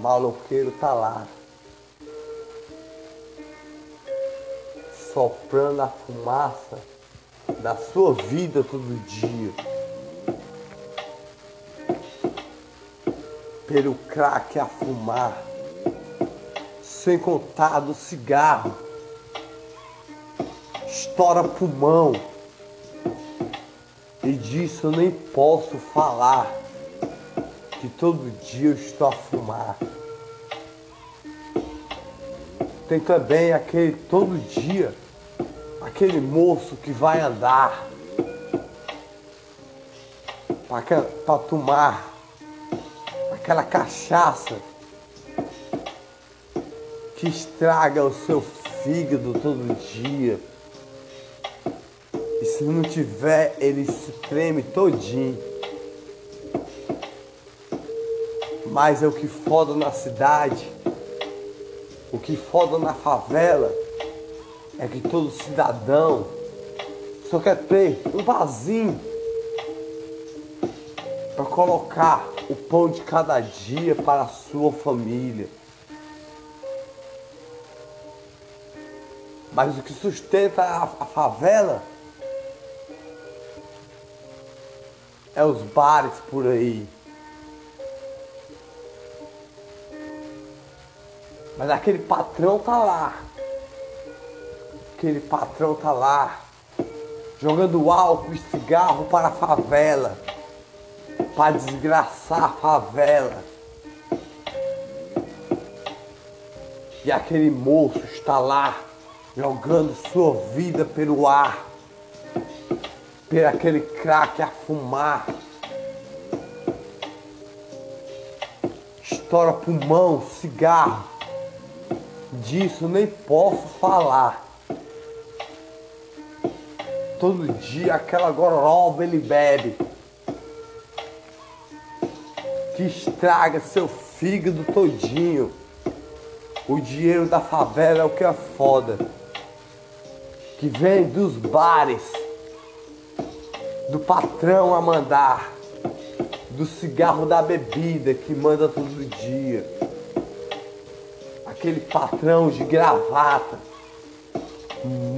maloqueiro tá lá. Soprando a fumaça da sua vida todo dia. Pelo crack a fumar. Sem contar do cigarro. Estoura pulmão. E disso eu nem posso falar que todo dia eu estou a fumar. Tem também aquele todo dia, aquele moço que vai andar para tomar aquela cachaça que estraga o seu fígado todo dia. E se não tiver, ele se treme todinho. Mas é o que foda na cidade, o que foda na favela, é que todo cidadão só quer ter um vasinho para colocar o pão de cada dia para a sua família. Mas o que sustenta a, a favela é os bares por aí. Mas aquele patrão tá lá. Aquele patrão tá lá. Jogando álcool e cigarro para a favela. Para desgraçar a favela. E aquele moço está lá. Jogando sua vida pelo ar. Por aquele crack a fumar. Estoura pulmão, cigarro disso nem posso falar. Todo dia aquela gororoba ele bebe. Que estraga seu fígado todinho. O dinheiro da favela é o que é foda. Que vem dos bares. Do patrão a mandar. Do cigarro da bebida que manda todo dia aquele patrão de gravata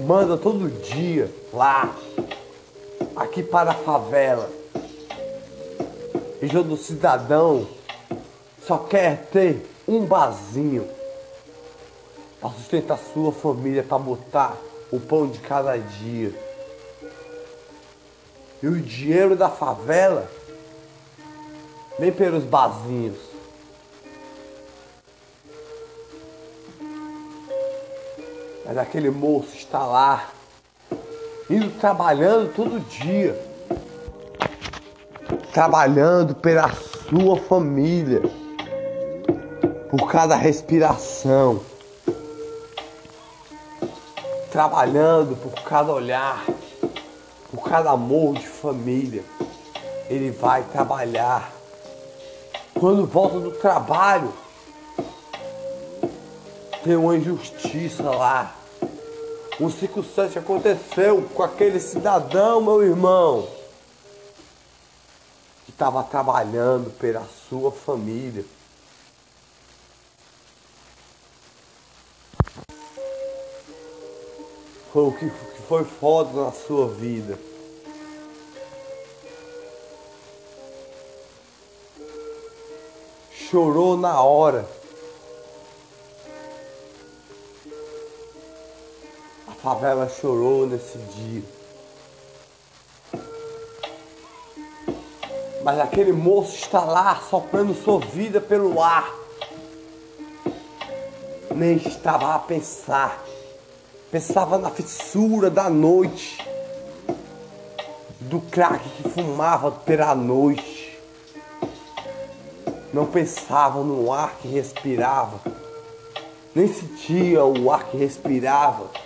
manda todo dia lá, aqui para a favela. E do cidadão só quer ter um basinho para sustentar sua família, para botar o pão de cada dia. E o dinheiro da favela vem pelos basinhos. Mas aquele moço está lá, indo trabalhando todo dia, trabalhando pela sua família, por cada respiração, trabalhando por cada olhar, por cada amor de família. Ele vai trabalhar. Quando volta do trabalho, tem uma injustiça lá. Um 57 aconteceu com aquele cidadão, meu irmão, que estava trabalhando pela sua família. Foi o que, que foi foda na sua vida. Chorou na hora. Favela chorou nesse dia. Mas aquele moço está lá soprando sua vida pelo ar. Nem estava a pensar. Pensava na fissura da noite. Do crack que fumava pela noite. Não pensava no ar que respirava. Nem sentia o ar que respirava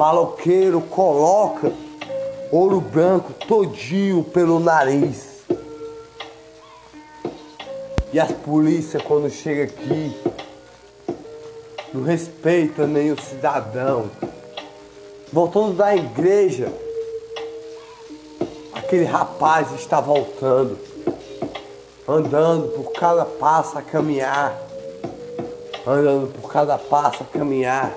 maloqueiro coloca ouro branco todinho pelo nariz. E as polícias quando chega aqui não respeita nem o cidadão. Voltando da igreja, aquele rapaz está voltando. andando por cada passo a caminhar, andando por cada passo a caminhar.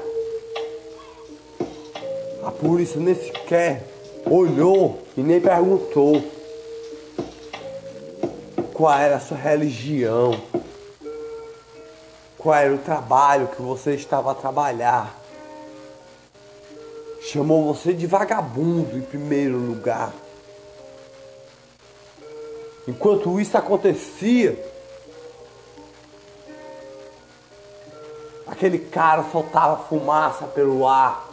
A polícia nem sequer olhou e nem perguntou qual era a sua religião, qual era o trabalho que você estava a trabalhar. Chamou você de vagabundo em primeiro lugar. Enquanto isso acontecia, aquele cara soltava fumaça pelo ar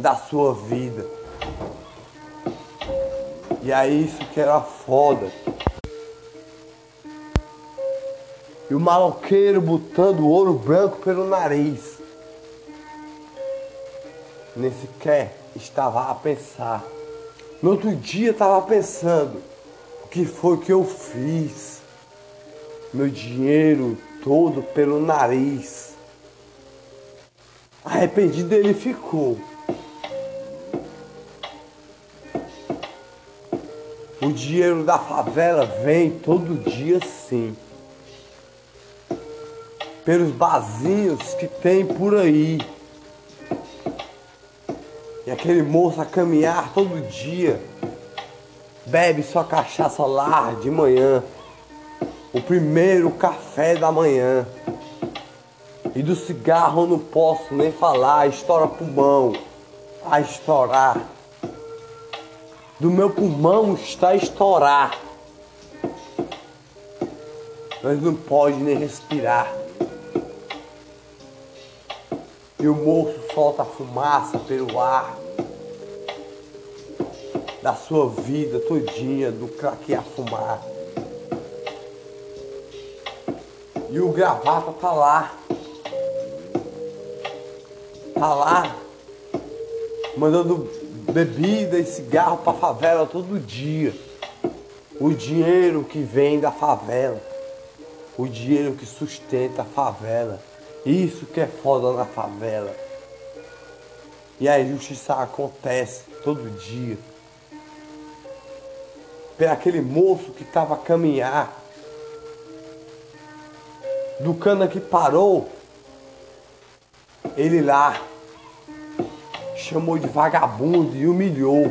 da sua vida. E é isso que era foda. E o maloqueiro botando ouro branco pelo nariz. Nem sequer estava a pensar. No outro dia estava pensando o que foi que eu fiz. Meu dinheiro todo pelo nariz. Arrependido ele ficou. O dinheiro da favela vem todo dia sim. Pelos barzinhos que tem por aí. E aquele moço a caminhar todo dia. Bebe sua cachaça lá de manhã. O primeiro café da manhã. E do cigarro eu não posso nem falar, estoura pulmão. A estourar do meu pulmão está a estourar. Mas não pode nem respirar. E o moço solta fumaça pelo ar da sua vida todinha do que a fumar. E o gravata tá lá. Tá lá. Mandando bebida e cigarro para favela todo dia. O dinheiro que vem da favela. O dinheiro que sustenta a favela. Isso que é foda na favela. E a injustiça acontece todo dia. Pelo aquele moço que estava a caminhar. Do cana que parou. Ele lá chamou de vagabundo e humilhou.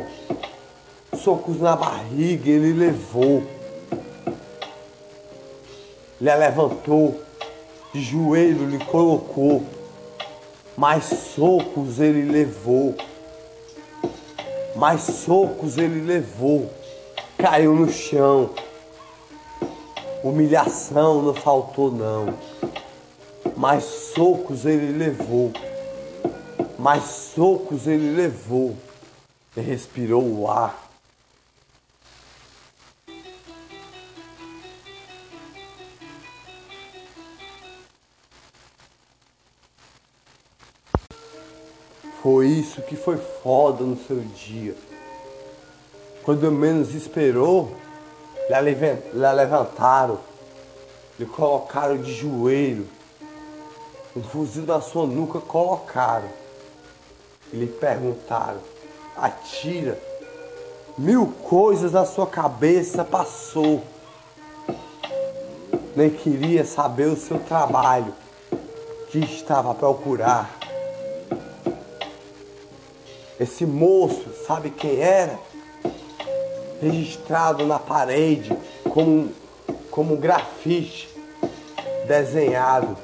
Socos na barriga ele levou. Lhe levantou, de joelho lhe colocou. Mais socos ele levou. Mais socos ele levou. Caiu no chão. Humilhação não faltou não. Mais socos ele levou mais socos ele levou e respirou o ar. Foi isso que foi foda no seu dia. Quando menos esperou, lhe levantaram, lhe colocaram de joelho, um fuzil na sua nuca colocaram e lhe perguntaram: Atira, mil coisas na sua cabeça passou. Nem queria saber o seu trabalho que estava a procurar. Esse moço, sabe quem era? Registrado na parede como, como um grafite desenhado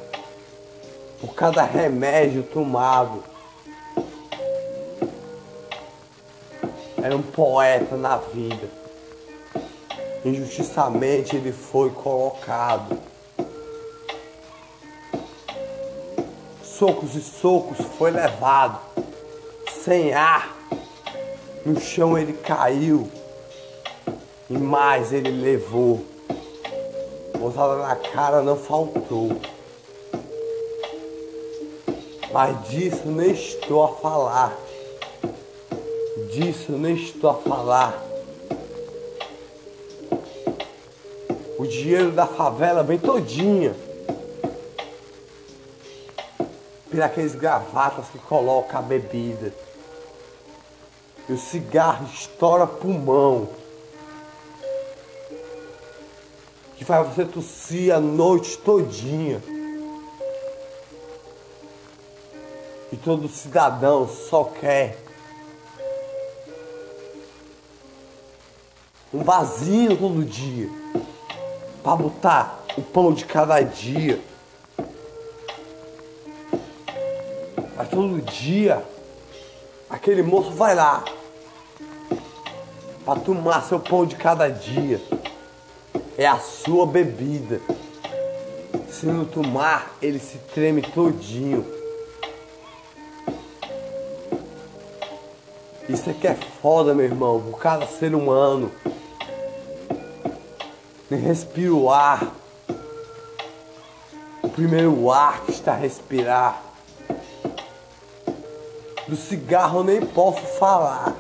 por cada remédio tomado era um poeta na vida. Injustiçamente ele foi colocado. Socos e socos foi levado. Sem ar. No chão ele caiu. E mais ele levou. Bozada na cara não faltou. Mas disso nem estou a falar disso eu nem estou a falar. O dinheiro da favela vem todinha. Por aqueles gravatas que colocam a bebida. E o cigarro estoura pulmão. que faz você tossir a noite todinha. E todo cidadão só quer um vazio todo dia para botar o pão de cada dia. Mas todo dia aquele moço vai lá para tomar seu pão de cada dia. É a sua bebida. Se não tomar, ele se treme todinho. Isso aqui é foda, meu irmão, por cada ser humano. Respira o ar. O primeiro ar que está a respirar. Do cigarro eu nem posso falar.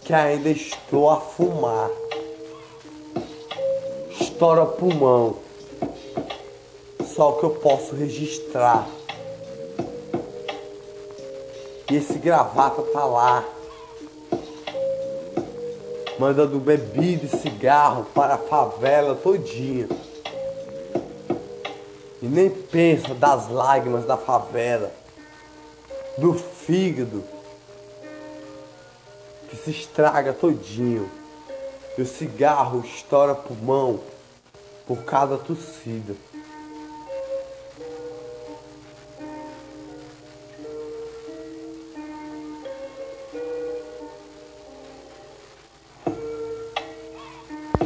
Que ainda estou a fumar. Estoura pulmão. Só que eu posso registrar. E esse gravata tá lá. Mandando bebida e cigarro para a favela todinha. E nem pensa das lágrimas da favela. Do fígado. Que se estraga todinho. E o cigarro estoura pulmão por cada tossida.